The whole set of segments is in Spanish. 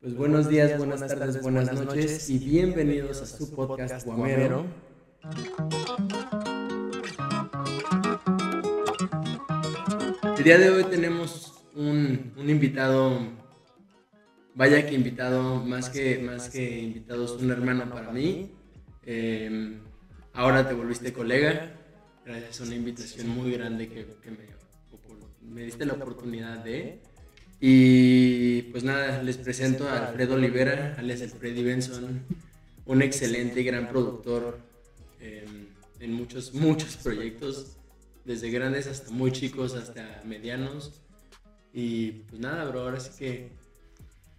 Pues buenos días, buenas tardes, buenas noches y bienvenidos a su podcast Guamero. El día de hoy tenemos un, un invitado, vaya que invitado, más que, más que invitado, es un hermano para mí. Eh, ahora te volviste colega, gracias a una invitación muy grande que, que me, me diste la oportunidad de... Y pues nada, les presento a Alfredo Olivera, alias Freddy Benson, un excelente y gran productor en, en muchos, muchos proyectos, desde grandes hasta muy chicos, hasta medianos. Y pues nada, bro, ahora sí que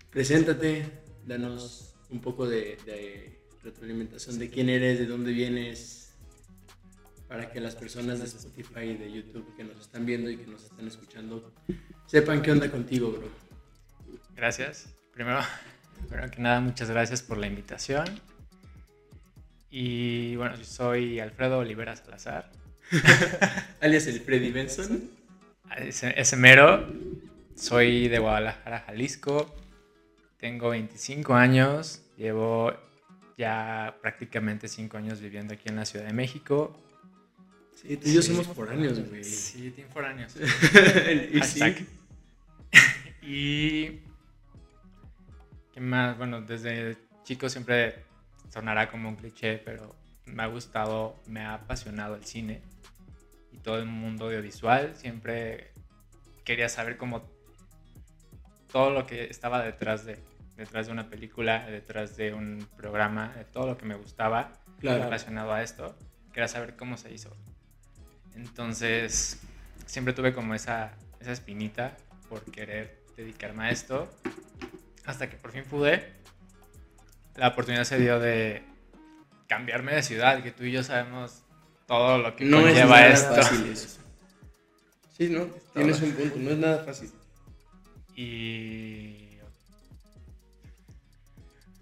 preséntate, danos un poco de retroalimentación de quién eres, de dónde vienes, para que las personas de Spotify y de YouTube que nos están viendo y que nos están escuchando sepan qué onda contigo, bro. Gracias. Primero, primero que nada, muchas gracias por la invitación. Y bueno, yo soy Alfredo Olivera Salazar. Alias el Freddy Benson. Ese, ese mero. Soy de Guadalajara, Jalisco. Tengo 25 años. Llevo ya prácticamente 5 años viviendo aquí en la Ciudad de México. Sí, tú y yo somos foráneos, güey. Sí, team foráneos. y sí, Hashtag. y. ¿Qué más? Bueno, desde chico siempre sonará como un cliché, pero me ha gustado, me ha apasionado el cine y todo el mundo audiovisual. Siempre quería saber cómo todo lo que estaba detrás de, detrás de una película, detrás de un programa, de todo lo que me gustaba Claro. relacionado a esto. Quería saber cómo se hizo. Entonces, siempre tuve como esa, esa espinita por querer dedicarme a esto. Hasta que por fin pude. La oportunidad se dio de cambiarme de ciudad, que tú y yo sabemos todo lo que no es nada esto. fácil eso. Sí, ¿no? Tienes un punto, no es nada fácil. Y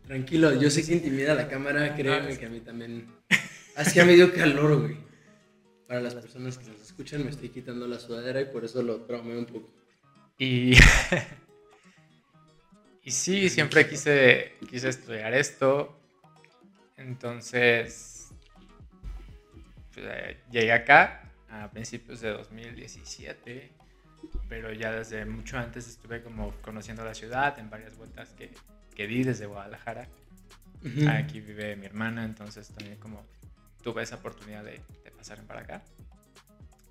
Tranquilo, yo sé que intimida la cámara, créeme que a mí también. Así que me dio calor, güey. Para las personas que nos escuchan, me estoy quitando la sudadera y por eso lo traumé un poco. Y, y sí, siempre quise, quise estudiar esto. Entonces, pues, eh, llegué acá a principios de 2017, pero ya desde mucho antes estuve como conociendo la ciudad en varias vueltas que, que di desde Guadalajara. Aquí vive mi hermana, entonces también como tuve esa oportunidad de, de pasar para acá.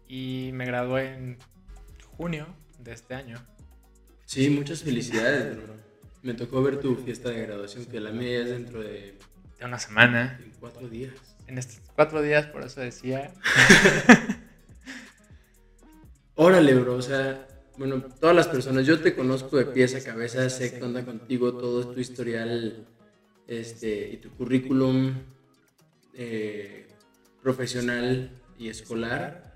Y me gradué en junio de este año. Sí, muchas felicidades, bro. Me tocó ver tu fiesta de graduación, que la mía es dentro de de una semana. en cuatro días. En estos cuatro días, por eso decía. Órale, bro, o sea, bueno, todas las personas, yo te conozco de pies a cabeza, sé qué onda contigo, todo tu historial este, y tu currículum eh, profesional y escolar.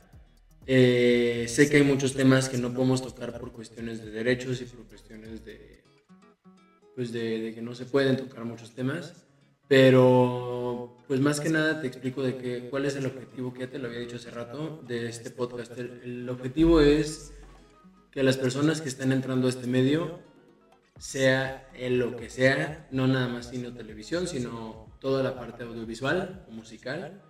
Eh, sé que hay muchos temas que no podemos tocar por cuestiones de derechos y por cuestiones de, pues de, que no se pueden tocar muchos temas. Pero, pues más que nada te explico de que, cuál es el objetivo, que ya te lo había dicho hace rato, de este podcast. El, el objetivo es que las personas que están entrando a este medio, sea en lo que sea, no nada más cine o televisión, sino toda la parte audiovisual musical,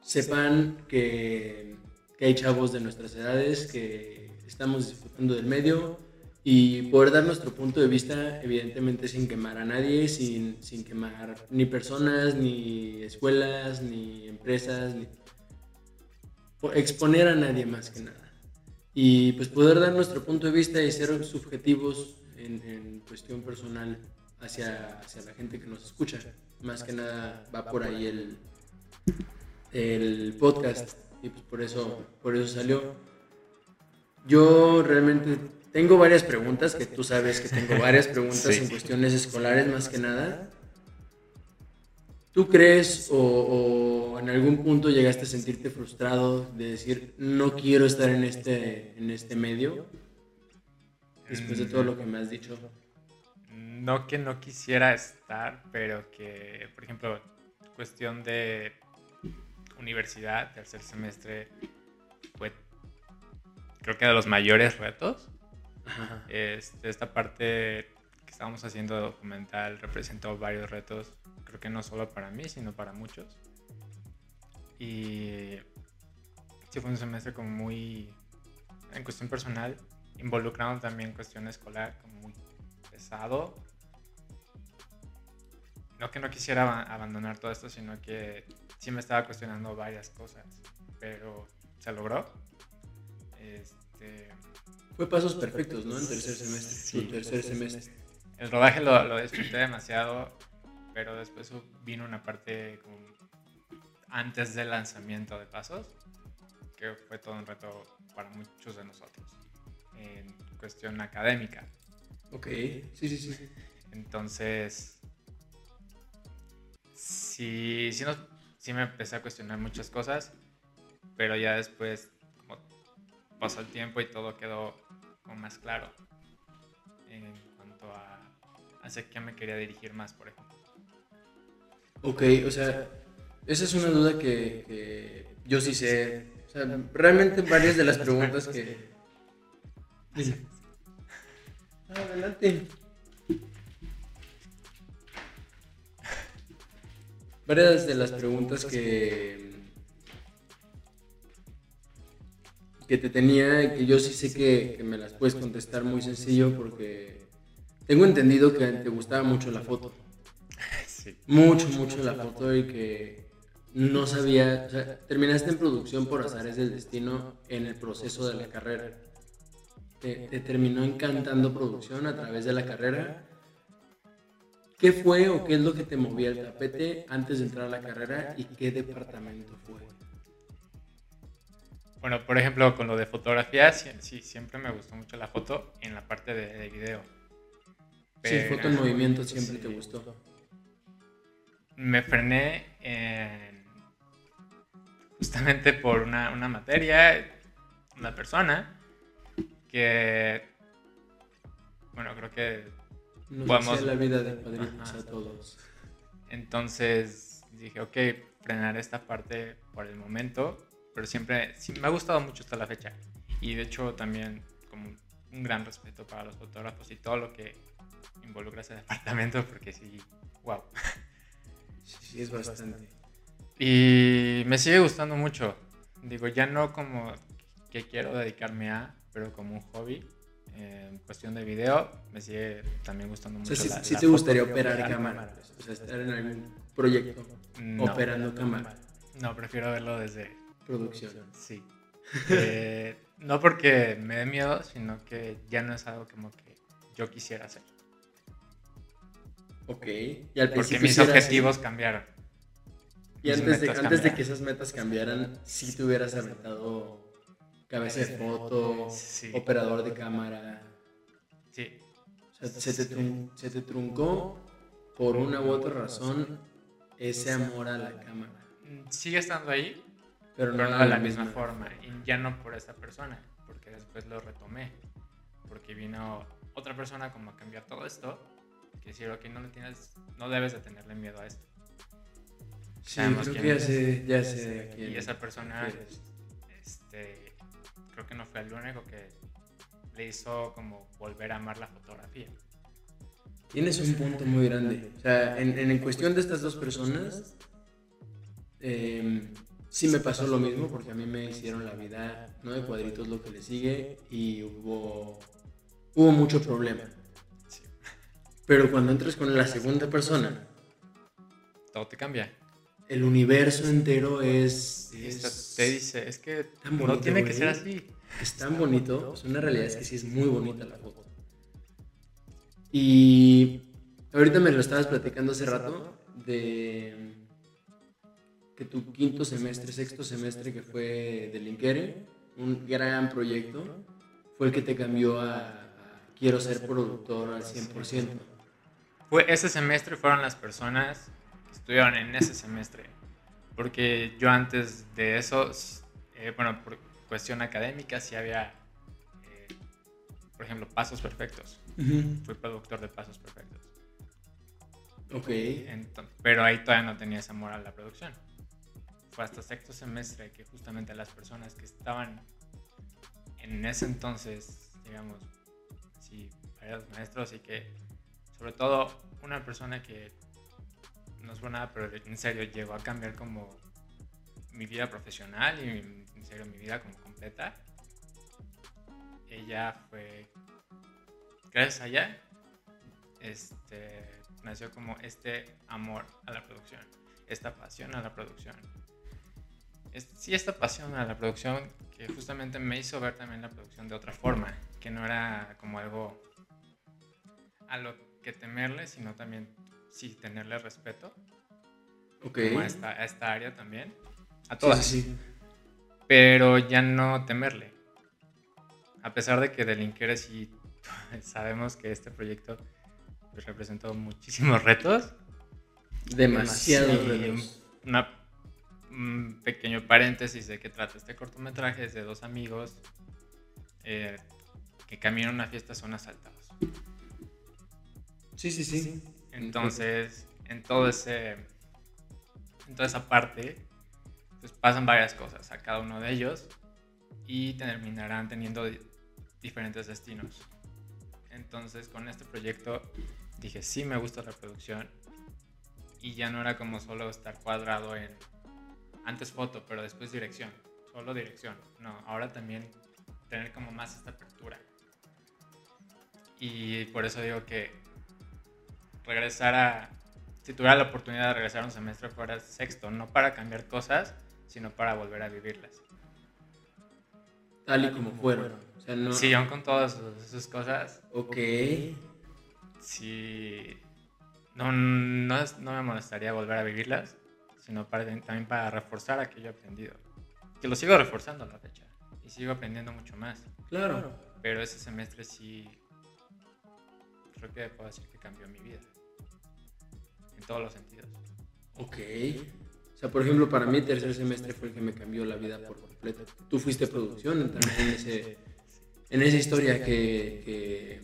sepan que, que hay chavos de nuestras edades que estamos disfrutando del medio y poder dar nuestro punto de vista, evidentemente sin quemar a nadie, sin, sin quemar ni personas, ni escuelas, ni empresas, ni po- exponer a nadie más que nada. Y pues poder dar nuestro punto de vista y ser subjetivos en, en cuestión personal hacia, hacia la gente que nos escucha. Más que nada va por ahí el, el podcast y pues por eso, por eso salió. Yo realmente tengo varias preguntas, que tú sabes que tengo varias preguntas Sí. en cuestiones escolares más que nada. ¿Tú crees o, o en algún punto llegaste a sentirte frustrado de decir no quiero estar en este, en este medio? Después de todo lo que me has dicho. No que no quisiera estar, pero que, por ejemplo, cuestión de universidad, tercer semestre, fue creo que de los mayores retos. Ajá. Este, esta parte que estábamos haciendo documental representó varios retos, creo que no solo para mí, sino para muchos. Y sí fue un semestre como muy, en cuestión personal, involucrando también cuestión escolar, como muy pesado. No que no quisiera abandonar todo esto, sino que sí me estaba cuestionando varias cosas, pero se logró. Este, fue pasos perfectos, ¿no? En tercer semestre. Sí, tercer semestre. El rodaje lo, lo disfruté demasiado, pero después vino una parte como antes del lanzamiento de pasos, que fue todo un reto para muchos de nosotros, en cuestión académica. Ok, sí, sí, sí. Entonces, sí, sí, sí me empecé a cuestionar muchas cosas, pero ya después, como pasó el tiempo y todo quedó como más claro en cuanto a hacia qué me quería dirigir más, por ejemplo. Ok, o sea, esa es una duda que, yo sí sé. O sea, realmente varias de las preguntas que... Adelante. Varias de las preguntas que que te tenía, que yo sí sé que, que, me las puedes contestar muy sencillo porque tengo entendido que te gustaba mucho la foto. Sí. Mucho, mucho la foto y que no sabía, o sea, terminaste en producción por azares del destino en el proceso de la carrera. Te, terminó encantando producción a través de la carrera. ¿Qué fue o qué es lo que te movía el tapete antes de entrar a la carrera y qué departamento fue? Bueno, por ejemplo, con lo de fotografía, sí, siempre me gustó mucho la foto en la parte de, video. sí, foto en movimiento siempre te gustó. Me frené en justamente por una, una materia, una persona que, bueno, creo que Nos podemos... la vida de padrinos a todos. Entonces dije, ok, frenar esta parte por el momento, pero siempre, sí, me ha gustado mucho hasta la fecha. Y de hecho también como un gran respeto para los fotógrafos y todo lo que involucra ese departamento, porque sí, wow. Sí, es bastante. Y me sigue gustando mucho. Digo, ya no como que quiero dedicarme a, pero como un hobby. En cuestión de video, me sigue también gustando mucho. O sea, sí, te gustaría operar cámara, o sea, estar en algún proyecto operando cámara. No, prefiero verlo desde producción. Sí. Eh, no porque me dé miedo, sino que ya no es algo como que yo quisiera hacer. Ok. Y al porque mis objetivos cambiaron. Y antes, de, antes de que esas metas cambiaran, si te hubieras aventado cabeza de foto, operador de cámara. Sí. O sea, se te, truncó por una u otra razón ese amor a la cámara. Sigue estando ahí, pero no, de la misma, forma. Y ya no por esa persona, porque después lo retomé. Porque vino otra persona como a cambiar todo esto. Que decir, ok, no, le tienes, no debes de tenerle miedo a esto. Sí, creo que ya sé, ya sé. y esa persona, este, creo que no fue el único que le hizo como volver a amar la fotografía. Tienes un punto muy grande. O sea, en, en cuestión de estas dos personas, eh, sí me pasó lo mismo porque a mí me hicieron la vida, no de cuadritos lo que le sigue y hubo, hubo mucho problema. Pero cuando entras con la segunda persona, todo te cambia el universo entero es, te dice, es que no tiene que ser así. Es tan bonito, es una realidad es que sí es muy bonita la foto. Y ahorita me lo estabas platicando hace rato de que tu quinto semestre, sexto semestre que fue del Inquere, un gran proyecto, fue el que te cambió a, quiero ser productor al 100%. Fue ese semestre fueron las personas estuvieron en ese semestre. Porque yo antes de eso, eh, bueno, por cuestión académica, sí había, eh, por ejemplo, Pasos Perfectos. Fui productor de Pasos Perfectos. Ok. pero ahí todavía no tenía ese amor a la producción. Fue hasta sexto semestre que justamente las personas que estaban en ese entonces, digamos, sí, varios maestros y que sobre todo una persona que no es buena, pero en serio llegó a cambiar como mi vida profesional y en serio mi vida como completa. Ella fue, gracias a ella, este, nació como este amor a la producción, esta pasión a la producción. sí, esta pasión a la producción que justamente me hizo ver también la producción de otra forma, que no era como algo a lo que temerle, sino también sí tenerle respeto. Como a esta, área también. A todas. Sí, Pero ya no temerle. A pesar de que delinqueres y sabemos que este proyecto pues, representó muchísimos retos. Demasiados retos. un pequeño paréntesis de qué trata este cortometraje es de dos amigos eh, que caminan a una fiesta son asaltados. Sí, sí, sí. Entonces, en. En toda esa parte, pues pasan varias cosas a cada uno de ellos y terminarán teniendo diferentes destinos. Entonces, con este proyecto dije, sí me gusta la producción y ya no era como solo estar cuadrado en antes foto, pero después dirección, solo dirección. No, ahora también tener como más esta apertura. Y por eso digo que regresar a, si tuviera la oportunidad de regresar un semestre fuera sexto, no para cambiar cosas, sino para volver a vivirlas. Tal y como fueron. O sea, no... Sí, aún con todas esas cosas. Ok. Sí. No, no, no me molestaría volver a vivirlas, sino para, también para reforzar aquello aprendido. Que lo sigo reforzando a la fecha. Y sigo aprendiendo mucho más. Claro. Pero ese semestre sí. Creo que puedo decir que cambió mi vida en todos los sentidos. Ok. O sea, por ejemplo, para mí tercer semestre fue el que me cambió la vida por completo. Tú fuiste producción en, ese, esa historia que,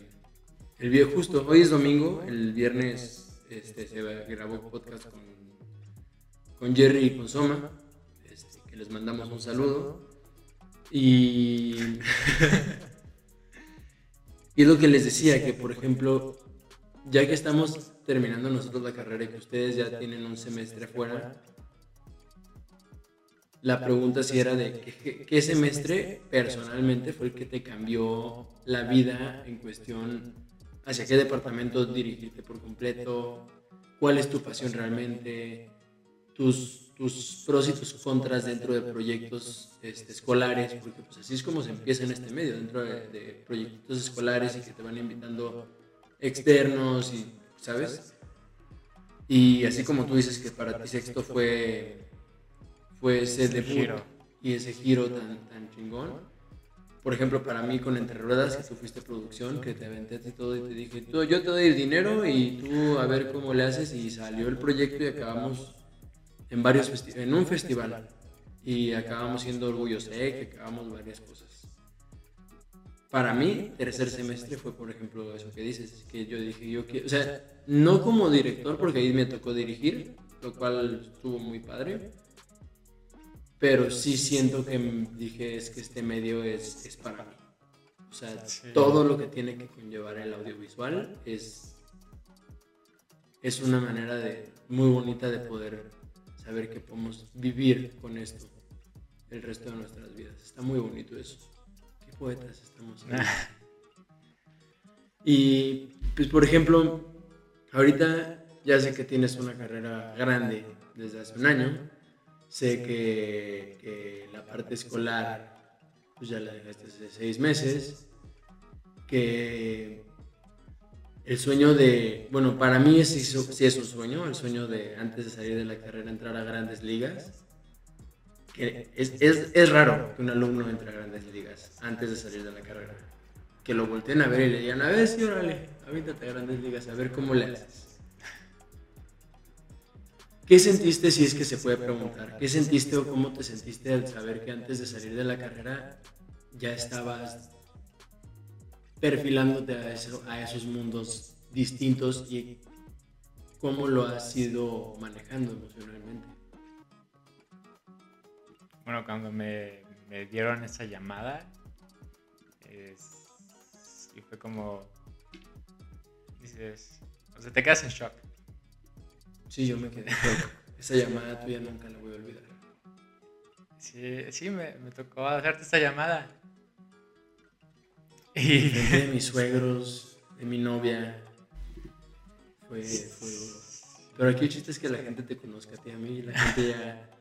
el video justo, hoy es domingo, el viernes este, se grabó podcast con, con Jerry y con Soma, este, que les mandamos un saludo. Y, y es lo que les decía, que por ejemplo, ya que estamos terminando nosotros la carrera y que ustedes ya tienen un semestre fuera, la pregunta si era de qué, semestre personalmente fue el que te cambió la vida en cuestión hacia qué departamento dirigirte por completo, cuál es tu pasión realmente, tus, tus pros y tus contras dentro de proyectos este, escolares, porque pues así es como se empieza en este medio, dentro de, de proyectos escolares y que te van invitando externos y ¿sabes? Y así como tú dices que para ti sexto fue, fue ese debut y ese giro tan, tan chingón. Por ejemplo, para mí con Entre Ruedas, que tú fuiste producción, que te aventé y todo y te dije, tú, yo te doy el dinero y tú a ver cómo le haces y salió el proyecto y acabamos en varios en un festival y acabamos siendo Orgullo que acabamos varias cosas. Para mí, tercer semestre fue, por ejemplo, eso que dices, que yo dije, yo quiero, o sea, no como director, porque ahí me tocó dirigir, lo cual estuvo muy padre, pero sí siento que dije, es que este medio es, es para mí. O sea, todo lo que tiene que conllevar el audiovisual es, es una manera de, muy bonita de poder saber que podemos vivir con esto el resto de nuestras vidas. Está muy bonito eso. Qué poetas estamos. y, pues, por ejemplo, Ahorita ya sé que tienes una carrera grande desde hace un año. Sé que, la parte escolar pues ya la dejaste hace seis meses. Que el sueño de, bueno, para mí sí, es un sueño, el sueño de antes de salir de la carrera entrar a grandes ligas. Es, es, es raro que un alumno entre a grandes ligas antes de salir de la carrera. Que lo volteen a ver y le digan, a ver, sí, órale, avítate a grandes ligas, a ver cómo le haces. ¿Qué sentiste, si es que se puede preguntar? ¿Qué sentiste o cómo te sentiste al saber que antes de salir de la carrera ya estabas perfilándote a, eso, a esos mundos distintos y cómo lo has ido manejando emocionalmente? Bueno, cuando me, dieron esa llamada, y fue como, dices, O sea, te quedas en shock. Sí, yo me quedé en shock. Esa llamada tuya nunca la voy a olvidar. Sí, sí, me, me tocó hacerte esta llamada. Y... De mis suegros, de mi novia. Fue, fue duro. Pero aquí el chiste es que la gente te conozca a ti, a mí. La gente ya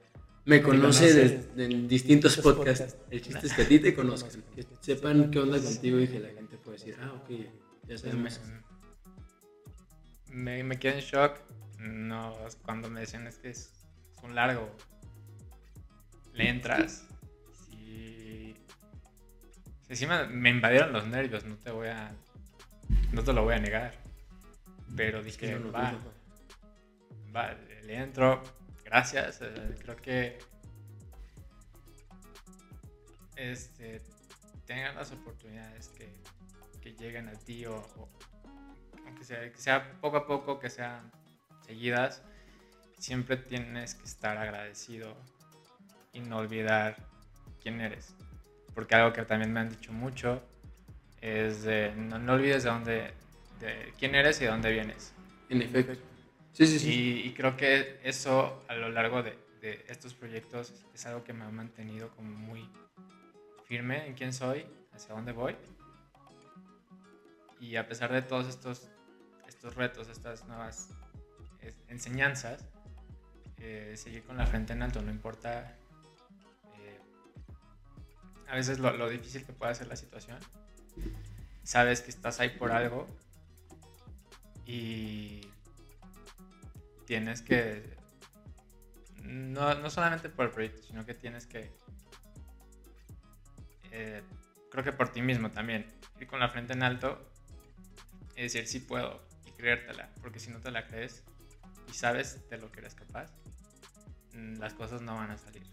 me conoce de, en distintos podcasts. El chiste es que a ti te conozcan, que sepan qué onda contigo y que la gente pueda decir, ah, ok, ya sabemos. Me, me quedé en shock no, cuando me decían es que es, un largo. Le entras. Sí. Me, me, invadieron los nervios, no te voy a. No te lo voy a negar. Pero dije, va. Va, le entro gracias. Eh, creo que este, tengan las oportunidades que, lleguen a ti o, aunque sea, que sea poco a poco, que sean seguidas, siempre tienes que estar agradecido y no olvidar quién eres. Porque algo que también me han dicho mucho es de no, olvides de dónde, de quién eres y de dónde vienes. En efecto. Y, creo que eso a lo largo de, estos proyectos es algo que me ha mantenido como muy firme en quién soy, hacia dónde voy. Y a pesar de todos estos, estos retos, estas nuevas enseñanzas, eh, seguir con la frente en alto, no importa eh, a veces lo, lo, difícil que pueda ser la situación. Sabes que estás ahí por algo y tienes que, no, no solamente por el proyecto, sino que tienes que, eh, creo que por ti mismo también, ir con la frente en alto y decir sí puedo y creértela, porque si no te la crees y sabes de lo que eres capaz, mm, las cosas no van a salir.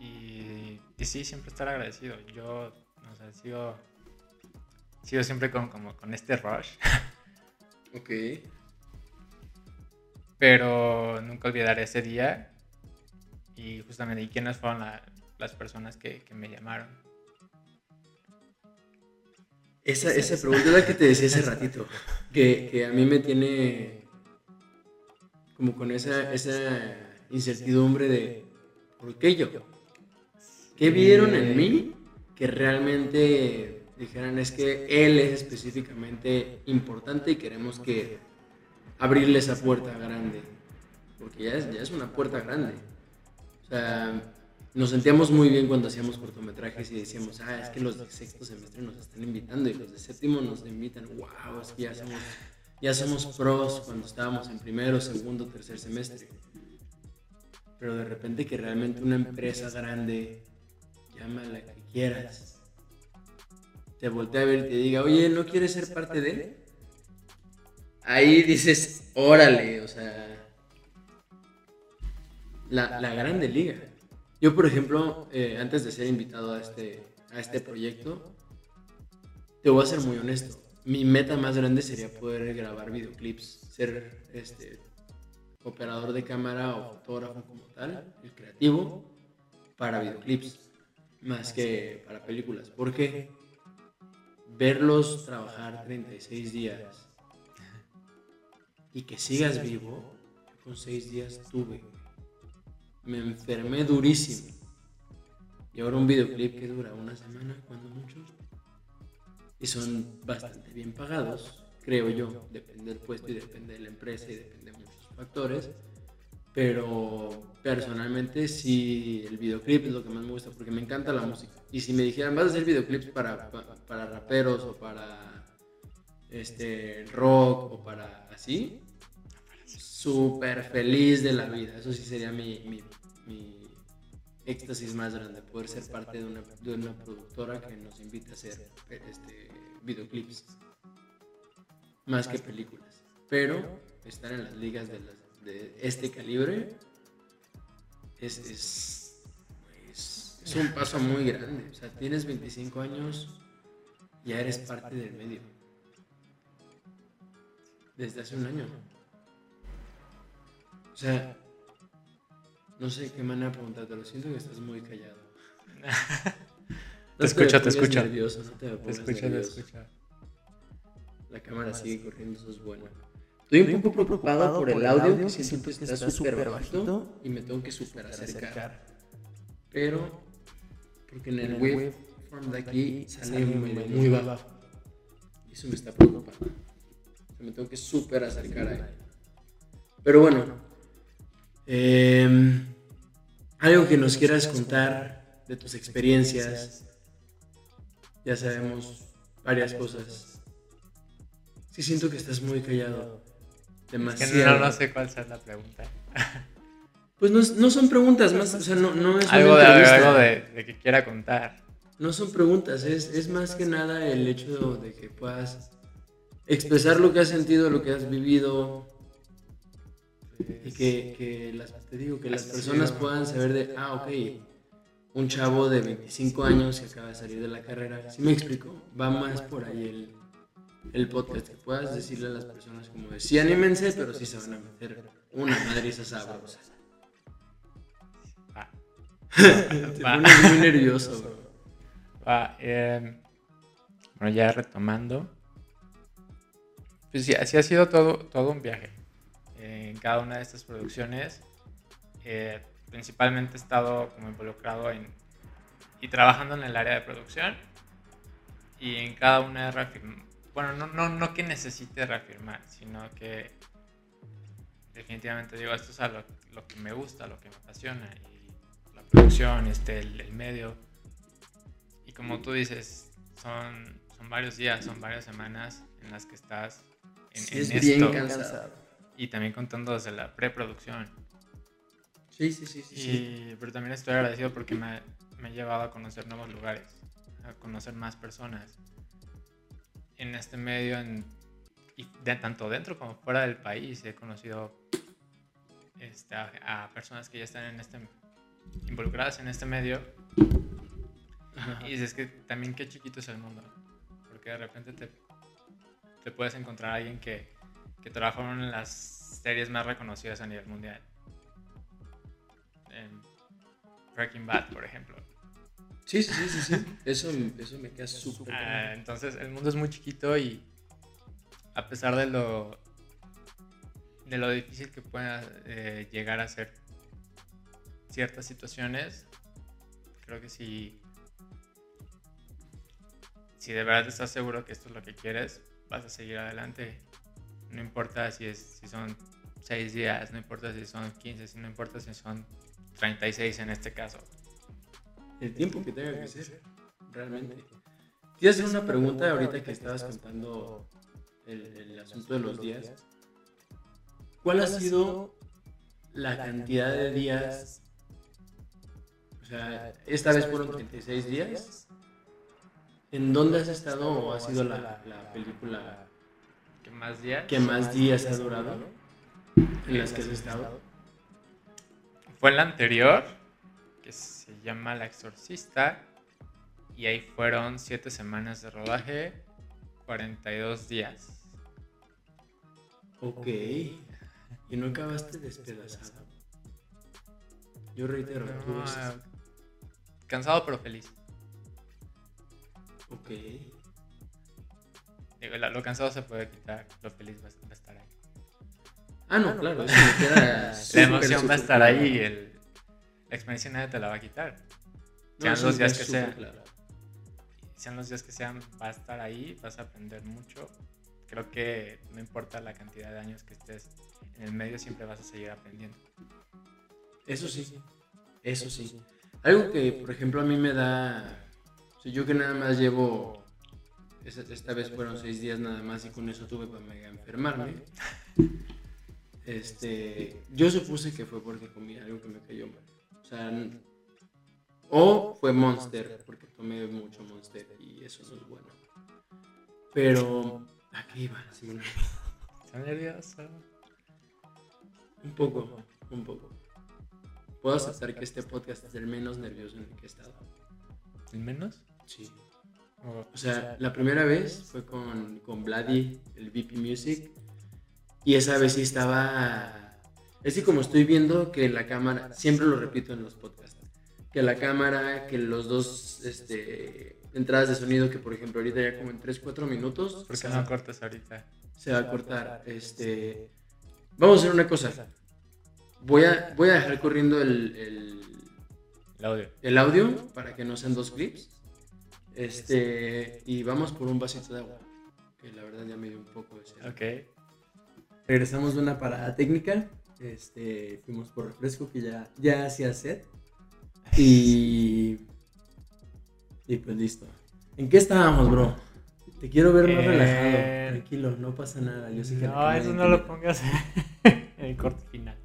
Y, y sí, siempre estar agradecido. Yo, no sé, sigo, sigo siempre con, con este rush. Ok. Pero nunca olvidaré ese día y justamente, ¿y quiénes fueron las personas que, me llamaron? Esa, esa pregunta es la que te decía hace ratito, que, que, a mí me tiene como con esa, esa incertidumbre de ¿por qué yo? ¿Qué vieron en mí que realmente dijeran es que él es específicamente importante y queremos que abrirle esa puerta grande, porque ya es, ya es una puerta grande. O sea, nos sentíamos muy bien cuando hacíamos cortometrajes y decíamos, ah, es que los de sexto semestre nos están invitando y los de séptimo nos invitan, wow, es que ya somos, ya somos pros cuando estábamos en primero, segundo, tercer semestre. Pero de repente que realmente una empresa grande, llámala que quieras, te voltea a ver y te diga, oye, ¿no quieres ser parte de? Ahí dices, órale, o sea, la, la grande liga. Yo, por ejemplo, eh, antes de ser invitado a este, a este proyecto, te voy a ser muy honesto. Mi meta más grande sería poder grabar videoclips, ser este, operador de cámara o fotógrafo como tal, el creativo, para videoclips, más que para películas. Porque verlos trabajar 36 días y que sigas vivo, con seis días tuve. Me enfermé durísimo. Y ahora un videoclip que dura una semana, cuando mucho. Y son bastante bien pagados, creo yo. Depende del puesto y depende de la empresa y depende de muchos factores. Pero personalmente sí, el videoclip es lo que más me gusta porque me encanta la música. Y si me dijeran, vas a hacer videoclips para, para, para raperos o para este, rock o para así, súper feliz de la vida. Eso sí sería mi, mi, éxtasis más grande, poder ser parte de una, de una productora que nos invite a hacer este, videoclips, más que películas. Pero estar en las ligas de, de este calibre es, es, es un paso muy grande. O sea, tienes 25 años, ya eres parte del medio desde hace un año. O sea, no sé qué manera preguntarte, lo siento que estás muy callado. te, escucho, te escucho. Nervioso, no te, te escucho, te escucho. La cámara sigue corriendo, eso es bueno. Estoy un poco preocupado por el audio, que siento que está súper bajito y me tengo que súper acercar. Pero, porque en el waveform de aquí sale muy bajo. Y eso me está preocupando. Me tengo que súper acercar ahí. Pero bueno, em, algo que nos quieras contar de tus experiencias. Ya sabemos varias cosas. Sí siento que estás muy callado. Demasiado. no, sé cuál es la pregunta. Pues no, no, son preguntas más, o sea, no, no es algo, de, algo de, que quiera contar. No son preguntas, es, es más que nada el hecho de que puedas expresar lo que has sentido, lo que has vivido, y que, que, las, te digo, que las personas puedan saber de, ah, ok, un chavo de 25 años que acaba de salir de la carrera, si me explico? Va más por ahí el, el podcast, que puedas decirle a las personas como de, sí, anímense, pero sí se van a meter una madriza sabrosa. Te pones muy nervioso, Va, eh, bueno, ya retomando. Pues sí, así ha sido todo, todo un viaje. en cada una de estas producciones, eh, principalmente he estado como involucrado en, y trabajando en el área de producción. Y en cada una de bueno, no, no, no que necesite reafirmar, sino que definitivamente digo, esto es lo, lo, que me gusta, lo que me apasiona, la producción, este, el, medio. Y como tú dices, son, son varios días, son varias semanas en las que estás en, en esto. cansado. Y también contando desde la preproducción. Sí, sí, sí, sí, Pero también estoy agradecido porque me, me ha llevado a conocer nuevos lugares, a conocer más personas en este medio, en, y de, tanto dentro como fuera del país, he conocido este, a, personas que ya están en este, involucradas en este medio. Y dices que también qué chiquito es el mundo, porque de repente te, te puedes encontrar a alguien que, que trabajó en las series más reconocidas a nivel mundial. En Breaking Bad, por ejemplo. Sí, sí, sí, sí. Eso, eso me queda súper. Ah, entonces, el mundo es muy chiquito y a pesar de lo de lo difícil que pueda eh, llegar a ser ciertas situaciones, creo que si si de verdad estás seguro que esto es lo que quieres, vas a seguir adelante. No importa si es si son 6 días, no importa si son 15, no importa si son 36 en este caso el tiempo que tenga que ser, realmente. Quiero hacer una pregunta ahorita que estabas contando el, asunto de los días. ¿Cuál ha sido la cantidad de días? O sea, esta vez fueron 36 días. ¿En dónde has estado o ha sido la, película que más días, que más días ha durado? ¿En las que has estado? Fue la anterior, que se llama La Exorcista. Y ahí fueron 7 semanas de rodaje, 42 días. Ok. Y no acabaste despedazado. Yo reitero, Cansado pero feliz. Ok. lo, cansado se puede quitar, lo feliz va, a estar ahí. Ah, no, claro, me queda La emoción va a estar ahí, el, la experiencia nadie te la va a quitar. Sean los días que sean. Sean los días que sean, va a estar ahí, vas a aprender mucho. Creo que no importa la cantidad de años que estés en el medio, siempre vas a seguir aprendiendo. Eso sí, eso sí. Algo que, por ejemplo, a mí me da. Yo que nada más llevo. Esta vez fueron seis días nada más y con eso tuve para mega enfermarme. Este, yo supuse que fue porque comí algo que me cayó mal. O sea, o fue Monster, porque tomé mucho Monster y eso no es bueno. Pero, ¿a qué iba? ¿Está nervioso? Un poco, un poco. Puedo aceptar que este podcast es el menos nervioso en el que he estado. ¿El menos? Sí. Oh, o sea, la primera vez fue con, con Vladi, el VP Music, y esa vez sí estaba es que como estoy viendo que la cámara, siempre lo repito en los podcasts, que la cámara, que los dos este, entradas de sonido, que por ejemplo ahorita ya como en 3, 4 minutos. ¿Por qué no cortas ahorita? Se va a cortar. Este, vamos a hacer una cosa. Voy a, voy a dejar corriendo el, el, El audio. el audio para que no sean dos clips. Este, y vamos por un vasito de agua. Que la verdad ya me dio un poco de sed. Ok. Regresamos de una parada técnica. Este, fuimos por refresco que ya, ya hacía sed. Y. Y pues listo. ¿En qué estábamos, bro? Te quiero ver más Eh, relajado. Tranquilo, no pasa nada. Yo sé que No, eso no lo pongas en el corte final.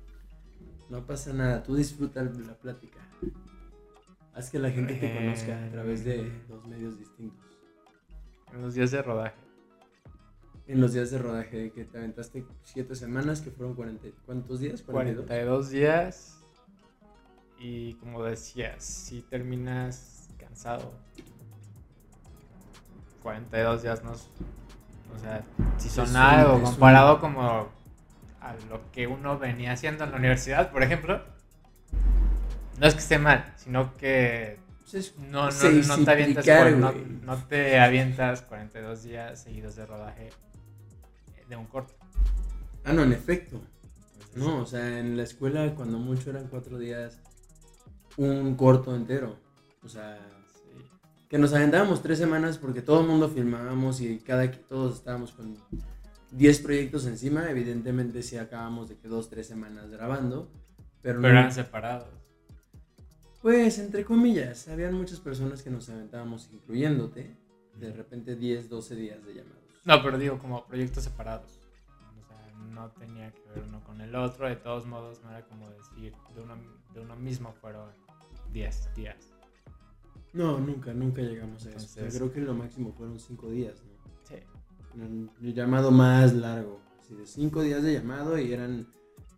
No pasa nada. Tú disfruta la plática. Haz que la gente te conozca a través de dos medios distintos. En los días de rodaje. En los días de rodaje que te aventaste siete semanas, que fueron 40. ¿Cuántos días? 42. 42 días. Y como decías, si terminas cansado. 42 días no. es- O sea, si son Es algo un- comparado como a lo que uno venía haciendo en la universidad, por ejemplo. No es que esté mal, sino que no, no, no te avientas no, te avientas 42 días seguidos de rodaje de un corto. Ah, no, en efecto. No, o sea, en la escuela cuando mucho eran cuatro días, un corto entero. O sea, sí. que nos aventábamos tres semanas porque todo el mundo filmábamos y cada todos estábamos con 10 proyectos encima. Evidentemente sí acabamos de que dos, tres semanas grabando. Pero, Pero no, eran separados. Pues entre comillas, habían muchas personas que nos aventábamos incluyéndote. De repente 10, 12 días de llamados. No, pero digo como proyectos separados. O sea, no tenía que ver uno con el otro. De todos modos, no era como decir de uno, de uno mismo fueron 10 días. No, nunca, nunca llegamos a eso. O sea, creo que lo máximo fueron 5 días, ¿no? Sí. El llamado más largo. Así de 5 días de llamado y eran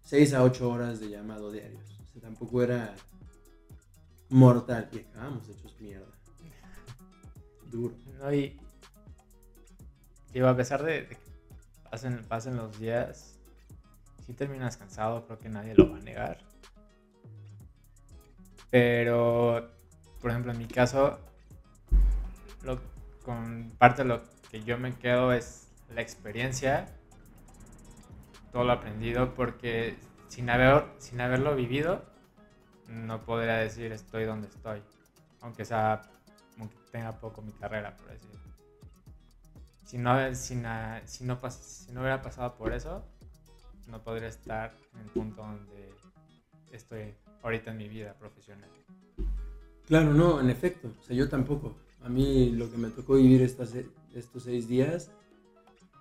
6 a 8 horas de llamado diarios. O sea, tampoco era mortal. Y acabamos hechos mierda. Duro. Y a pesar de, de que pasen, pasen los días, si terminas cansado, creo que nadie lo va a negar. Pero, por ejemplo, en mi caso, lo, con parte de lo que yo me quedo es la experiencia, todo lo aprendido, porque sin, haber, sin haberlo vivido, no podría decir estoy donde estoy, aunque sea aunque tenga poco mi carrera, por decirlo. Si no, si, na- si, no hubiera pasado por eso, no podría estar en el punto donde estoy ahorita en mi vida profesional. Claro, no, en efecto. O sea, yo tampoco. A mí lo que me tocó vivir estos 6 días,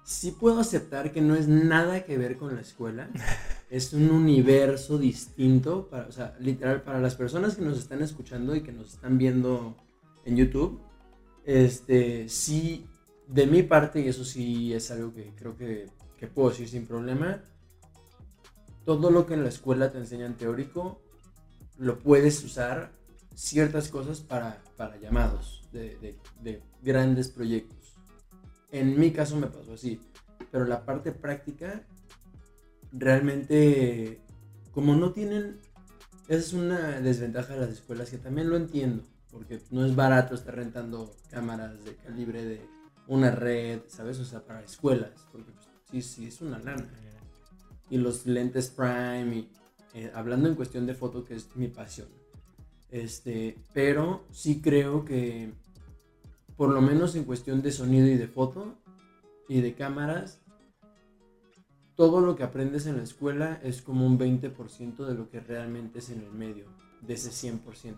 sí puedo aceptar que no es nada que ver con la escuela. es un universo distinto. Para, o sea, literal, para las personas que nos están escuchando y que nos están viendo en YouTube, este, sí, de mi parte, y eso sí es algo que creo que, que puedo decir sin problema, todo lo que en la escuela te enseñan teórico, lo puedes usar ciertas cosas para, para llamados de, de- de grandes proyectos. En mi caso me pasó así, pero la parte práctica, realmente, como no tienen, esa es una desventaja de las escuelas que también lo entiendo, porque no es barato estar rentando cámaras de calibre de una red, ¿sabes? O sea, para escuelas, porque pues, sí, sí, es una lana y los lentes prime y eh, hablando en cuestión de foto que es mi pasión este pero sí creo que por lo menos en cuestión de sonido y de foto y de cámaras todo lo que aprendes en la escuela es como un 20% de lo que realmente es en el medio de ese 100%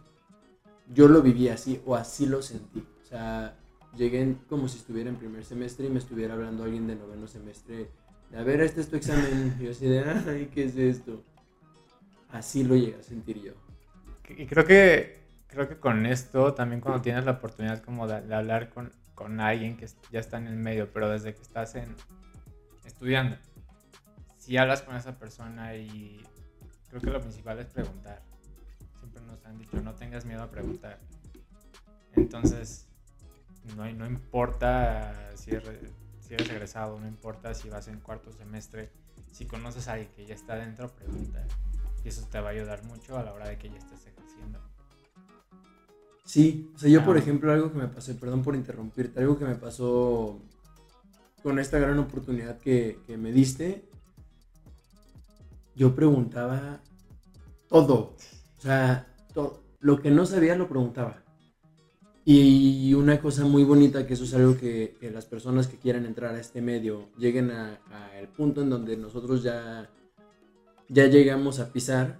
yo lo viví así o así lo sentí o sea llegué como si estuviera en primer semestre y me estuviera hablando alguien de noveno semestre de, a ver, este es tu examen. Y yo así de, ay, ¿qué es esto? Así lo llegué a sentir yo. Y creo que, creo que con esto también cuando tienes la oportunidad como de, hablar con, con alguien que ya está en el medio, pero desde que estás en, estudiando, si hablas con esa persona y creo que lo principal es preguntar. Siempre nos han dicho, no tengas miedo a preguntar. Entonces, no, no importa si eres, si eres egresado, no importa si vas en cuarto semestre, si conoces a alguien que ya está dentro, pregunta. Y eso te va a ayudar mucho a la hora de que ya estés. Sí, o sea, yo por ejemplo, algo que me pasó, perdón por interrumpirte, algo que me pasó con esta gran oportunidad que, que me diste, yo preguntaba todo, o sea, todo, lo que no sabía lo preguntaba. Y una cosa muy bonita, que eso es algo que, que las personas que quieran entrar a este medio lleguen a, a el punto en donde nosotros ya, ya llegamos a pisar,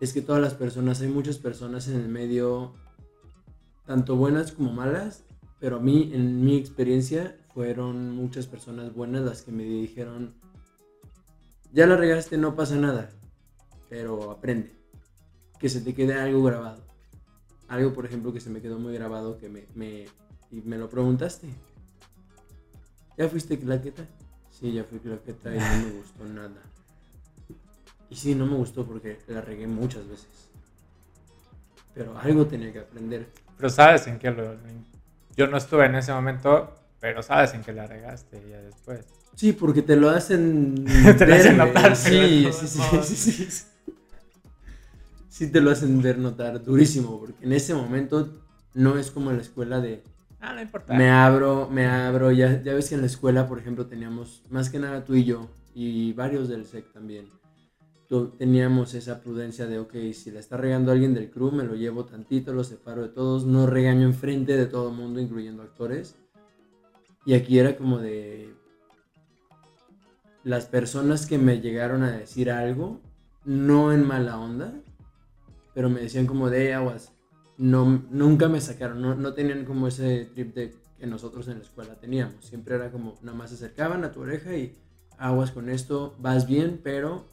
es que todas las personas, hay muchas personas en el medio, tanto buenas como malas, pero a mí, en mi experiencia, fueron muchas personas buenas las que me dijeron, ya la regaste, no pasa nada, pero aprende, que se te quede algo grabado. Algo, por ejemplo, que se me quedó muy grabado, que me, me, y me lo preguntaste. ¿Ya fuiste claqueta? Sí, ya fui claqueta y no me gustó nada. Y sí, no me gustó porque la regué muchas veces. Pero algo tenía que aprender. Pero sabes en qué lo... Yo no estuve en ese momento, pero sabes en qué la regaste ya después. Sí, porque te lo hacen. Te lo hacen notar, Sí, sí, sí, sí, sí, sí. Te lo hacen ver notar durísimo, porque en ese momento no es como en la escuela de Ah, no importa. me abro, me abro. Ya, ya ves que en la escuela, por ejemplo, teníamos, más que nada tú y yo, y varios del SEC también, teníamos esa prudencia de, ok, si la está regando alguien del crew, me lo llevo tantito, lo separo de todos, no regaño enfrente de todo el mundo, incluyendo actores. Y aquí era como de, las personas que me llegaron a decir algo, no en mala onda, pero me decían como de "Eh, aguas. No, nunca me sacaron, no, no tenían como ese trip de que nosotros en la escuela teníamos. Siempre era como, nada más se acercaban a tu oreja y aguas con esto, vas bien, pero...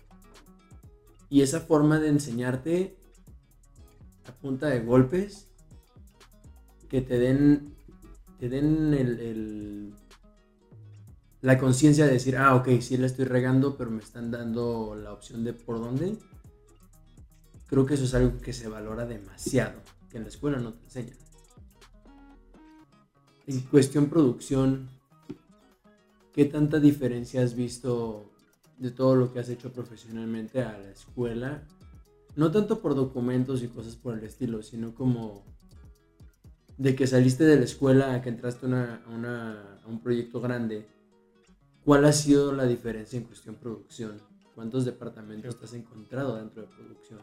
Y esa forma de enseñarte a punta de golpes, que te den, te den la conciencia de decir, ah, ok, sí la estoy regando, pero me están dando la opción de por dónde. Creo que eso es algo que se valora demasiado, que en la escuela no te enseñan. En cuestión producción, ¿qué tanta diferencia has visto de todo lo que has hecho profesionalmente a la escuela? No tanto por documentos y cosas por el estilo, sino como de que saliste de la escuela a que entraste a, una- a una- a un proyecto grande. ¿Cuál ha sido la diferencia en cuestión producción? ¿Cuántos departamentos te has encontrado dentro de producción?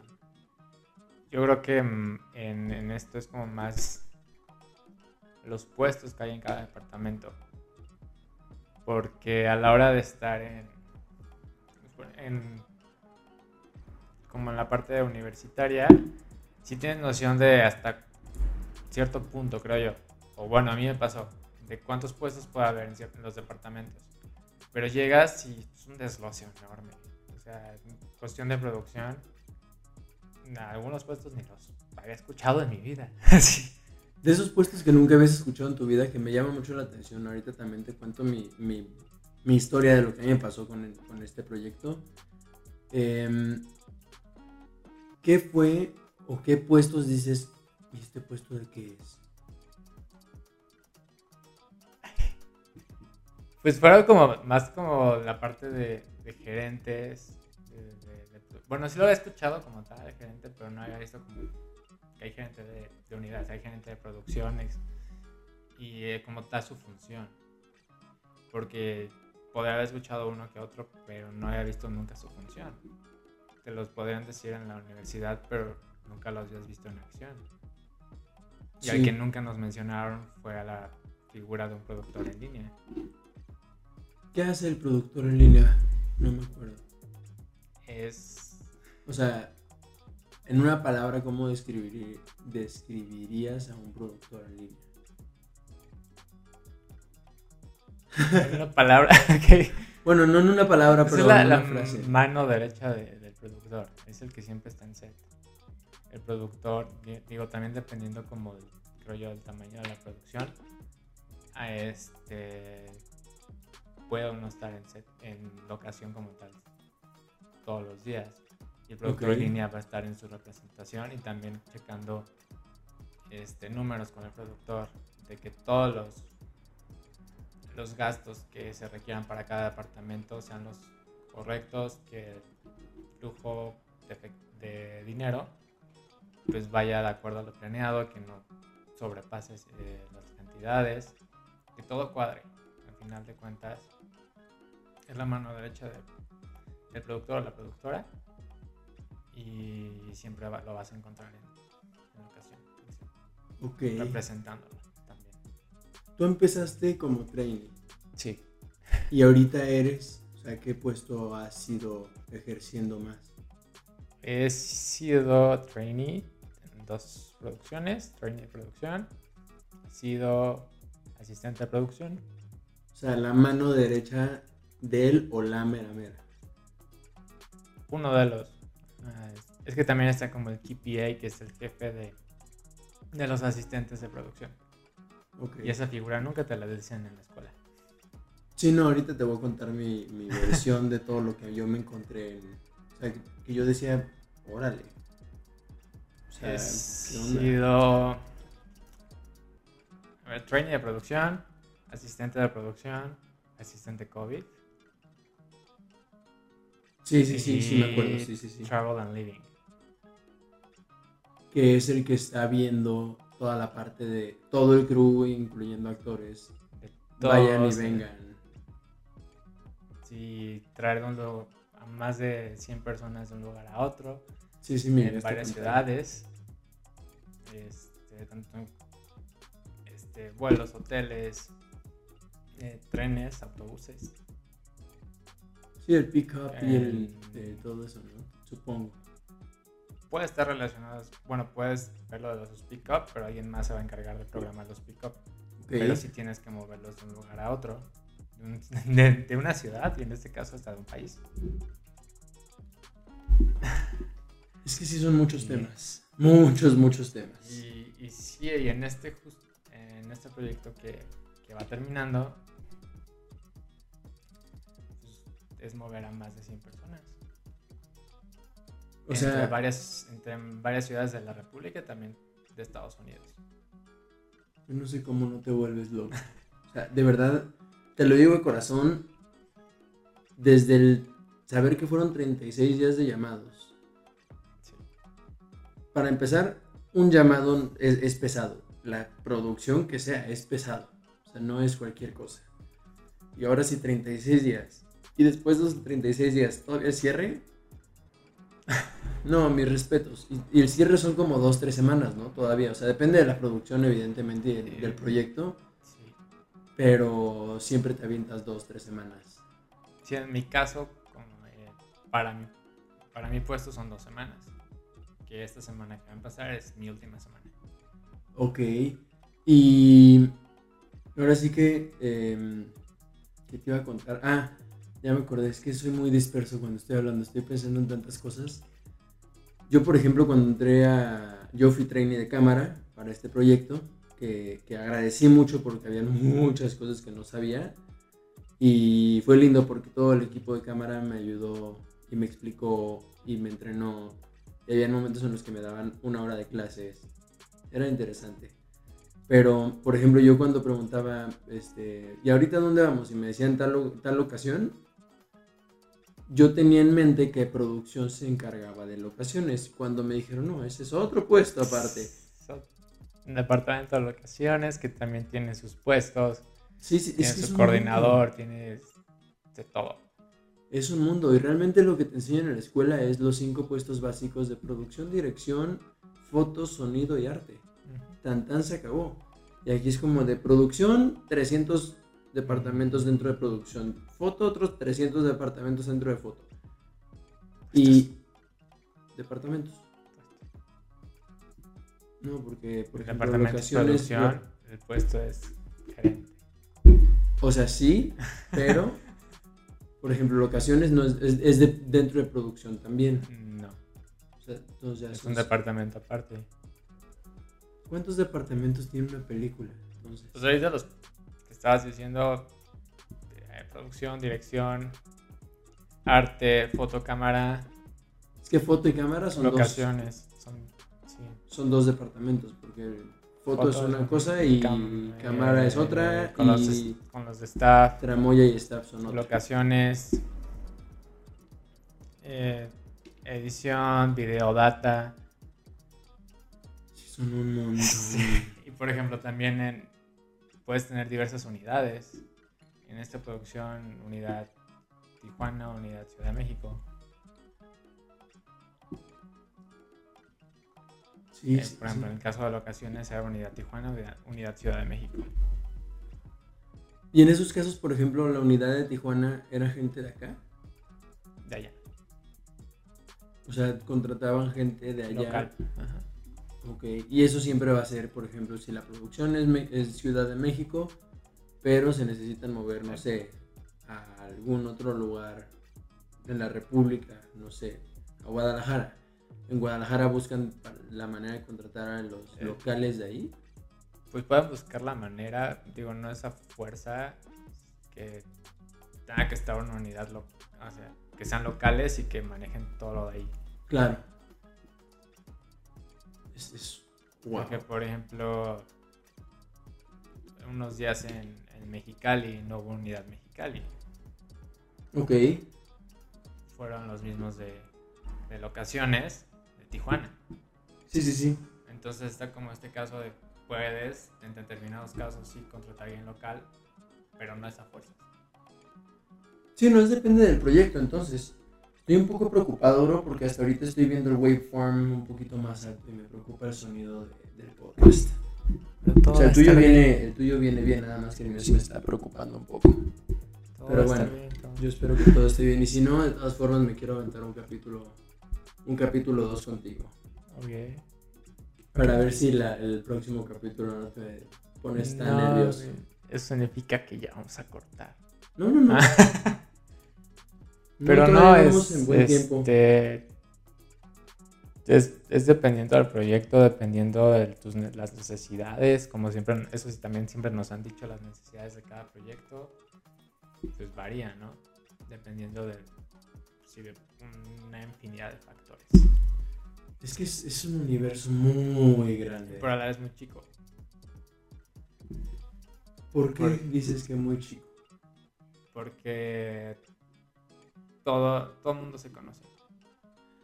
Yo creo que mm, en, en esto es como más los puestos que hay en cada departamento. Porque a la hora de estar en, en como en la parte universitaria, sí tienes noción de hasta cierto punto, creo yo. O bueno, a mí me pasó, de cuántos puestos puede haber en, en los departamentos. Pero llegas y es un desglose enorme. O sea, en cuestión de producción, algunos puestos ni los había escuchado en mi vida. Sí. De esos puestos que nunca habías escuchado en tu vida, que me llama mucho la atención, ahorita también te cuento mi- mi historia de lo que a me pasó con, con este proyecto. Em, ¿Qué fue o qué puestos dices, ¿y este puesto de qué es? Pues fueron como más como la parte de, gerentes. bueno, sí lo había escuchado como tal de gerente, pero no había visto como que hay gerente de, de unidades, hay gerente de producciones y eh, como tal su función. Porque podría haber escuchado uno que otro, pero no había visto nunca su función. Te los podrían decir en la universidad, pero nunca los habías visto en acción. Y al que nunca nos mencionaron fue a la figura de un productor en línea. ¿Qué hace el productor en línea? No me acuerdo. Es O sea, en una palabra, ¿cómo describirí- describirías a un productor en línea? Una palabra que Bueno, no en una palabra, Esa pero es la, en la una frase. mano derecha de- del productor. Es el que siempre está en set. El productor, di- digo, también dependiendo como del, yo, del tamaño de la producción, a este puede uno estar en set, en locación como tal, todos los días. Y el productor Ok. en línea va a estar en su representación y también checando este, números con el productor de que todos los los gastos que se requieran para cada departamento sean los correctos, que el flujo de, dinero pues vaya de acuerdo a lo planeado, que no sobrepases eh, las cantidades, que todo cuadre. Al final de cuentas, es la mano derecha del productor o la productora y siempre lo vas a encontrar en, en ocasión. Representándolo. Tú empezaste como trainee. Sí. Y ahorita eres, o sea, ¿qué puesto has ido ejerciendo más? He sido trainee en dos producciones, trainee de producción. He sido asistente de producción. O sea, la mano derecha de él o la mera mera. Uno de los. ah, es- es que también está como el KPA, que es el jefe de, de los asistentes de producción. Y esa figura nunca te la decían en la escuela. Sí, no, ahorita te voy a contar mi, mi versión de todo lo que yo me encontré. En, o sea, que, que yo decía, órale. O sea, He sido a ver, trainee de producción, asistente de producción, asistente COVID. Sí, sí, sí, sí, me acuerdo, sí, sí, sí. Travel and Living. Que es el que está viendo toda la parte de todo el crew, incluyendo actores. Vayan y todos, vengan. Sí, traer un a más de 100 personas de un lugar a otro, Sí, sí, mira. en está varias ciudades. Este, tanto en- este, vuelos, hoteles, eh, trenes, autobuses. Sí, el pick-up y el, eh, todo eso, ¿no? Supongo. Puede estar relacionado, bueno, puedes verlo de los pick-up, pero alguien más se va a encargar de programar los pick-up. Pero sí tienes que moverlos de un lugar a otro, de, un- de- de una ciudad y en este caso hasta de un país. Es que sí son muchos Y- temas. Muchos, muchos temas. Y, y sí, y en este, jus- en este proyecto que, que va terminando, pues, es mover a más de 100 personas. O entre, sea, varias, entre varias ciudades de la República y también de Estados Unidos. yo no sé cómo no te vuelves loco. O sea, de verdad, te lo digo de corazón, desde el saber que fueron 36 días de llamados. Sí. Para empezar, un llamado es, es pesado. La producción que sea es pesado. O sea, no es cualquier cosa. Y ahora sí, 36 días. Y después de los 36 días, ¿todavía cierre? No, mis respetos. Y, y el cierre son como 2-3 semanas, ¿no? Todavía. O sea, depende de la producción, evidentemente, y del, del proyecto. Sí. Pero siempre te avientas 2-3 semanas. Sí, en mi caso, como, eh, para, mi, para mi puesto son dos semanas. Que esta semana que va a empezar es mi última semana. Ok. Y ahora sí que... em, ¿Qué te iba a contar? Ah, ya me acordé. Es que soy muy disperso cuando estoy hablando. Estoy pensando en tantas cosas. Yo, por ejemplo, cuando entré a... Yo fui trainee de cámara para este proyecto. Que, que agradecí mucho porque había muchas cosas que no sabía. Y fue lindo porque todo el equipo de cámara me ayudó y me explicó y me entrenó. Y había momentos en los que me daban una hora de clases. Era interesante. Pero, por ejemplo, yo cuando preguntaba, este, ¿y ahorita dónde vamos? Y me decían tal, tal locación, yo tenía en mente que producción se encargaba de locaciones. Cuando me dijeron, no, ese es otro puesto aparte. Un departamento de locaciones que también tiene sus puestos, Sí, sí, tiene su coordinador, tiene de todo. Es un mundo y realmente lo que te enseñan en la escuela es los cinco puestos básicos de producción, dirección, fotos, sonido y arte. Tan tan se acabó. Y aquí es como de producción, 300 departamentos dentro de producción. Foto, otros 300 departamentos dentro de foto. Y... Departamentos. No, porque por El ejemplo, departamento de locaciones... producción, el puesto es gerente. O sea, sí, pero... Por ejemplo, locaciones no es, es- es de- dentro de producción también. No, O sea, entonces ya es un departamento aparte. ¿Cuántos departamentos tiene una película? Entonces, Pues ahorita los estabas diciendo, eh, producción, dirección, arte, fotocámara, es que foto y cámara son dos, locaciones, son, sí. son dos departamentos, porque foto, es una cosa y cam- cámara eh, es otra Con, los, y con los de staff, tramoya y staff son otra. locaciones, eh, edición, video data, Son un montón. Y por ejemplo, también en, puedes tener diversas unidades. En esta producción, unidad Tijuana, unidad Ciudad de México. Sí, Eh, sí, por ejemplo, sí. en el caso de locaciones, era unidad Tijuana, unidad, unidad Ciudad de México. Y en esos casos, por ejemplo, la unidad de Tijuana era gente de acá. De allá, O sea, contrataban gente de allá. local. Ajá. Ok, y eso siempre va a ser, por ejemplo, si la producción es, Ciudad de México, pero se necesitan mover, no sé, a algún otro lugar en la República, no sé, a Guadalajara. En Guadalajara buscan la manera de contratar a los Eh. locales de ahí. Pues pueden buscar la manera, digo, no esa fuerza que tenga que estar una unidad, lo- o sea, que sean locales y que manejen todo lo de ahí. Claro. Es, es- wow. Porque, por ejemplo, unos días en, en Mexicali no hubo unidad Mexicali. Ok, Fueron los mismos de, de locaciones de Tijuana. sí, sí, sí. Entonces está como este caso de puedes, en determinados casos, sí contratar a alguien local, pero no esa fuerza. Sí, no es depende del proyecto, entonces. Estoy un poco preocupado, bro, porque hasta ahorita estoy viendo el waveform un poquito más alto y me preocupa el sonido de- del podcast. O sea, el tuyo, viene, el tuyo viene bien, nada más que el mío sí me está preocupando un poco. pero bueno, Yo espero que todo esté bien y si no, de todas formas me quiero aventar un capítulo, un capítulo 2 contigo. Para ver si la- el próximo capítulo no te pones tan nervioso. Eso significa que ya vamos a cortar. No, no, no. Pero no, todavía es, en buen este, es, es dependiendo del proyecto, dependiendo de tus, las necesidades, como siempre, eso sí también siempre nos han dicho, las necesidades de cada proyecto, pues varían, ¿no? Dependiendo de, sí, de una infinidad de factores. Es que es, es un universo muy grande. Pero a la vez muy chico. ¿Por qué por- dices que muy chico? Porque todo, todo el mundo se conoce.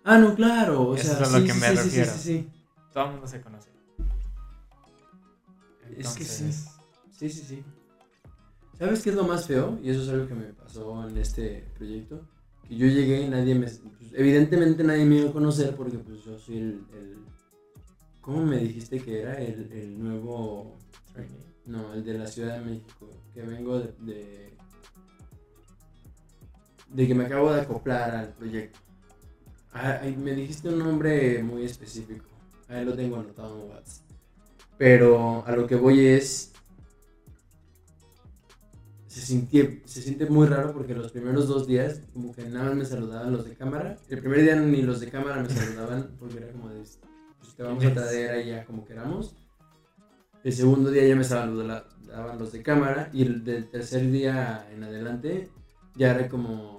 Ah, no, claro. O Eso sea, es a lo sí, que sí, me sí, refiero. Todo el mundo se conoce. Es que sí. Sí, sí, sí. ¿Sabes qué es lo más feo? Y eso es algo que me pasó en este proyecto. Que yo llegué y nadie me... pues, evidentemente nadie me iba a conocer porque pues yo soy el... el- ¿Cómo me dijiste que era? El, el nuevo... No, el de la Ciudad de México. Que vengo de... De, de que me acabo de acoplar al proyecto. Ah, ay, me dijiste un nombre muy específico. Ahí lo tengo anotado en WhatsApp. Pero a lo que voy es. Se, sintió- se siente muy raro porque los primeros dos días, como que nada más me saludaban los de cámara. El primer día ni los de cámara me saludaban porque era como de. Pues te vamos a traer ahí ya como queramos. El segundo día ya me saludaban los de cámara. Y el del tercer día en adelante ya era como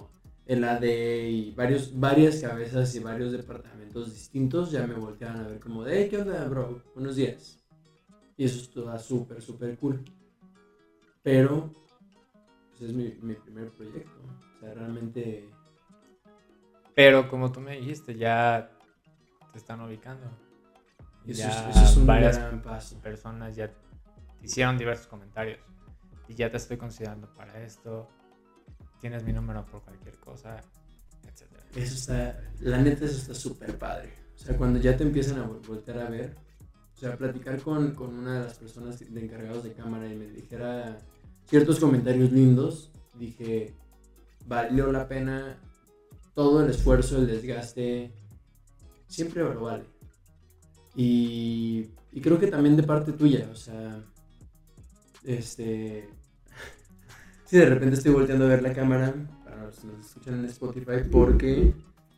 el AD y varios, varias cabezas y varios departamentos distintos ya me volteaban a ver como de, hey, ¿qué onda, bro? Buenos días. Y eso estuvo súper, súper cool. Pero, pues es mi, mi primer proyecto. O sea, realmente... Pero como tú me dijiste, ya te están ubicando. Eso, ya es, eso es un varias gran paso. personas ya te hicieron diversos comentarios. Y ya te estoy considerando para esto. Tienes mi número por cualquier cosa, etcétera. Eso está, la neta, eso está súper padre. O sea, cuando ya te empiezan a vol- voltear a ver, o sea, platicar con, con una de las personas de encargados de cámara y me dijera ciertos comentarios lindos, dije, valió la pena todo el esfuerzo, el desgaste, siempre lo vale. Y, y creo que también de parte tuya, o sea, este, si de repente estoy volteando a ver la cámara, para los que nos escuchan en Spotify, porque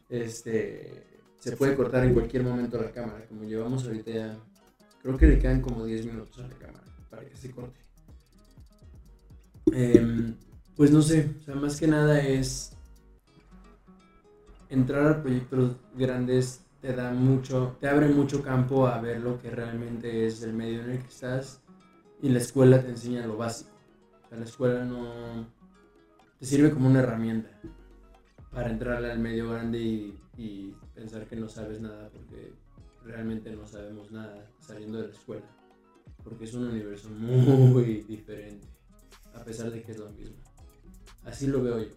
este, se puede cortar en cualquier momento la cámara, como llevamos ahorita creo que le quedan como 10 minutos a la cámara para que se corte. Em, pues no sé, o sea, más que nada es entrar a proyectos grandes te da mucho, te abre mucho campo a ver lo que realmente es el medio en el que estás y la escuela te enseña lo básico. Sea, la escuela no te sirve como una herramienta para entrar al medio grande y, y pensar que no sabes nada porque realmente no sabemos nada saliendo de la escuela. Porque es un universo muy diferente, a pesar de que es lo mismo. Así lo veo yo.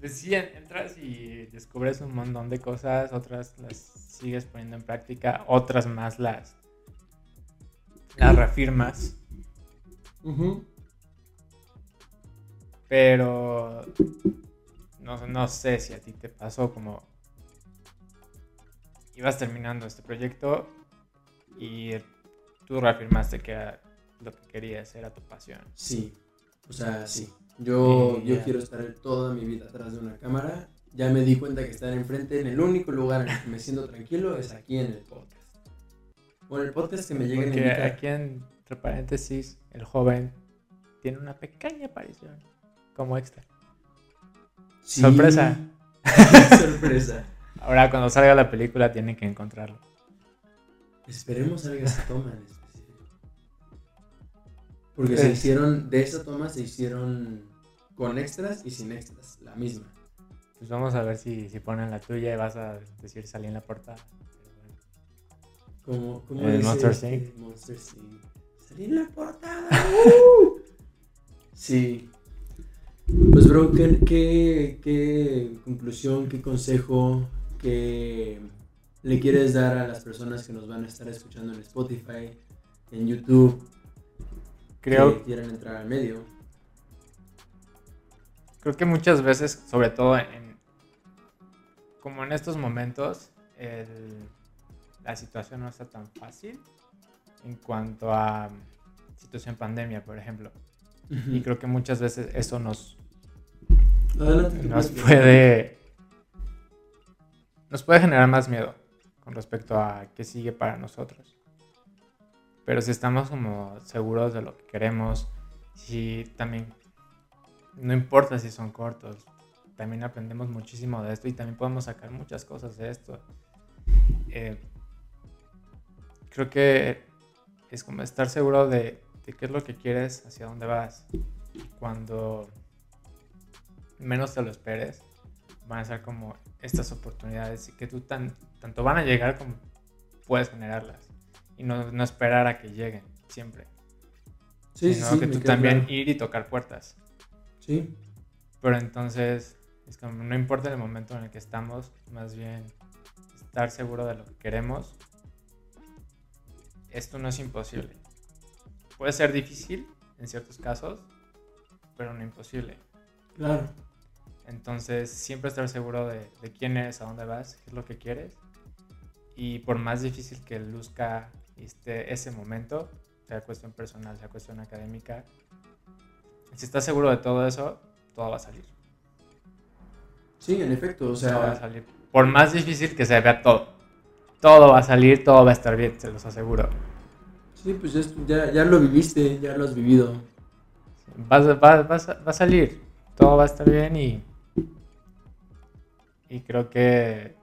Pues sí, entras y descubres un montón de cosas, otras las sigues poniendo en práctica, otras más las, las reafirmas. Pero no, no sé si a ti te pasó como ibas terminando este proyecto y tú reafirmaste que era lo que querías, era tu pasión. Sí, o sea, sí. Yo, yo quiero estar toda mi vida atrás de una cámara. Ya me di cuenta que estar enfrente en el único lugar en el que me siento tranquilo es aquí en el podcast. Bueno, el podcast que me llega Porque aquí entre paréntesis, el joven tiene una pequeña aparición como extra. Sorpresa. Sorpresa. Ahora cuando salga la película tienen que encontrarlo. Esperemos salga esa toma en específico. Porque se hicieron, de esa toma se hicieron con extras y sin extras, la misma. Pues vamos a ver si, si ponen la tuya y vas a decir salí en la portada. Como, como el Monster Sync. Monster Salí en la portada. sí. Pues bro, ¿qué, qué, qué conclusión, qué consejo, qué le quieres dar a las personas que nos van a estar escuchando en Spotify, en YouTube, Creo... que quieran entrar al medio? creo que muchas veces, sobre todo en, como en estos momentos, la situación no está tan fácil en cuanto a situación pandemia, por ejemplo. Y creo que muchas veces eso nos, nos puede nos puede generar más miedo con respecto a qué sigue para nosotros. Pero si estamos como seguros de lo que queremos, si también no importa si son cortos, también aprendemos muchísimo de esto y también podemos sacar muchas cosas de esto. Eh, creo que es como estar seguro de, qué es lo que quieres, hacia dónde vas. Cuando menos te lo esperes, van a ser como estas oportunidades y que tú tan, tanto van a llegar como puedes generarlas. Y no, no esperar a que lleguen siempre. Sí, sino que tú también ir y tocar puertas. Sí. Pero entonces, es como, no importa el momento en el que estamos, más bien estar seguro de lo que queremos. Esto no es imposible. Puede ser difícil en ciertos casos, pero no imposible. Claro. Entonces, siempre estar seguro de, quién eres, a dónde vas, qué es lo que quieres. Y por más difícil que luzca este, ese momento, sea cuestión personal, sea cuestión académica, si estás seguro de todo eso, todo va a salir. Sí, en efecto, o sea... Todo va a salir. Por más difícil que se vea todo. Todo va a salir, todo va a estar bien, se los aseguro. Sí, pues ya, ya lo viviste, ya lo has vivido. Va, va, va, a salir, todo va a estar bien y... Y creo que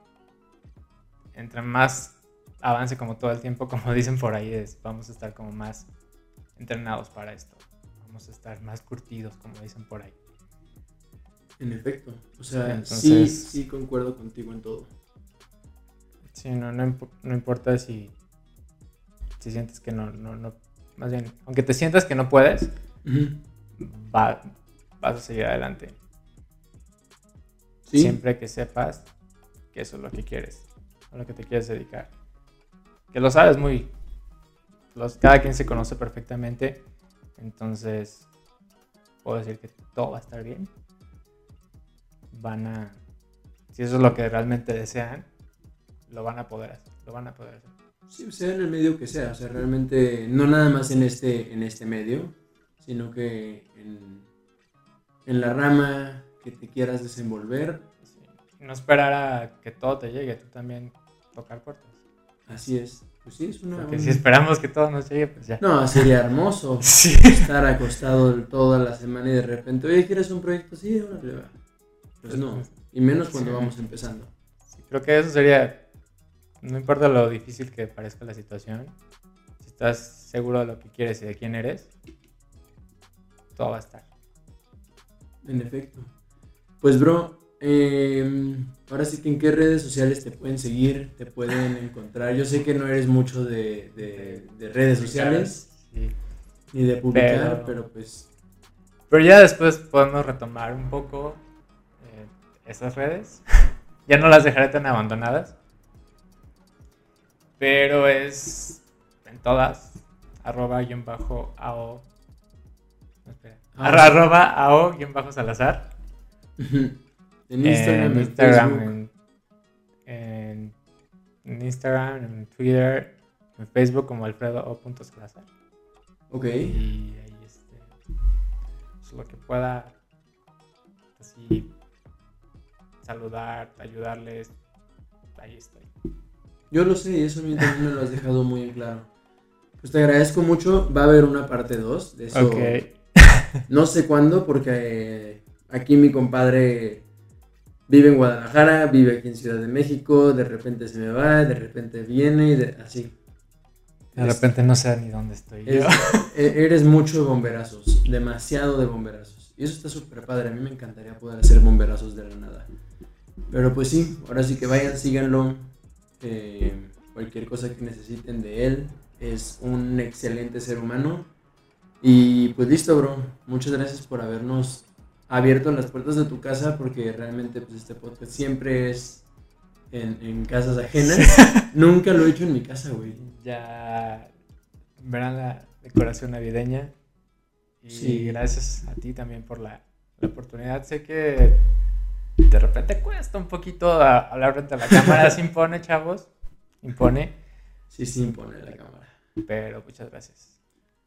entre más avance como todo el tiempo, como dicen por ahí, es, vamos a estar como más entrenados para esto a estar más curtidos, como dicen por ahí. En efecto, o sea, sí, sí concuerdo contigo en todo. Sí, no, no, importa si, si sientes que no, no, no, más bien, aunque te sientas que no puedes, vas a seguir adelante. Siempre que sepas que eso es lo que quieres, a lo que te quieres dedicar. Que lo sabes muy, los, cada quien se conoce perfectamente entonces, puedo decir que todo va a estar bien. Van a, si eso es lo que realmente desean, lo van a poder hacer, lo van a poder hacer. Sí, sea en el medio que sea, o sea, realmente no nada más en este, en este medio, sino que en, en la rama que te quieras desenvolver. No esperar a que todo te llegue, tú también tocar puertas. Así es. Pues sí, es una. Porque si esperamos que todo nos llegue, pues ya. No, sería hermoso estar acostado toda la semana y de repente, oye, ¿quieres un proyecto así? Pues no. Y menos cuando vamos empezando. creo que eso sería. No importa lo difícil que parezca la situación, si estás seguro de lo que quieres y de quién eres, todo va a estar. En efecto. Pues, bro, em, ahora sí que en qué redes sociales te pueden seguir, te pueden encontrar. Yo sé que no eres mucho de, de, redes sociales ni de publicar, pero, pues... Pero ya después podemos retomar un poco eh, esas redes. ya no las dejaré tan abandonadas. Pero es en todas. Arroba guion bajo AO. espera. Ah, arroba AO guion bajo Salazar. en Instagram, en, Instagram en, Instagram, en Twitter, en Facebook como Alfredo O. Salazar. Ok. Y ahí este. Pues, lo que pueda. Así. Saludar, ayudarles. Ahí estoy. Yo lo sé y eso a mí también me lo has dejado muy en claro. Pues te agradezco mucho. Va a haber una parte 2 de eso. no sé cuándo, porque aquí mi compadre vive en Guadalajara, vive aquí en Ciudad de México, de repente se me va, de repente viene y así. De repente no sé ni dónde estoy. yo. E-, eres mucho de bomberazos, demasiado de bomberazos. Y eso está súper padre. A mí me encantaría poder hacer bomberazos de la nada. Pero pues sí, ahora sí que vayan, síganlo. Eh, cualquier cosa que necesiten de él. Es un excelente ser humano. Y pues listo, bro. Muchas gracias por habernos abierto las puertas de tu casa porque realmente pues este podcast siempre es en, casas ajenas. Nunca lo he hecho en mi casa, güey. Ya verán la decoración navideña. Y gracias a ti también por la, la oportunidad. Sé que de repente cuesta un poquito hablar frente a la cámara. Se impone, chavos. Impone. Sí, sí, impone la cámara. Pero muchas gracias.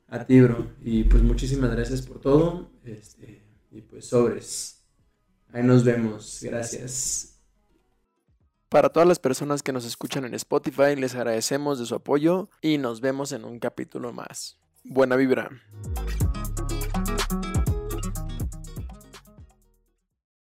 A ti, bro. Y pues muchísimas gracias por todo. Este, y pues sobres. Ahí nos vemos. Gracias. Para todas las personas que nos escuchan en Spotify, les agradecemos de su apoyo y nos vemos en un capítulo más. Buena vibra.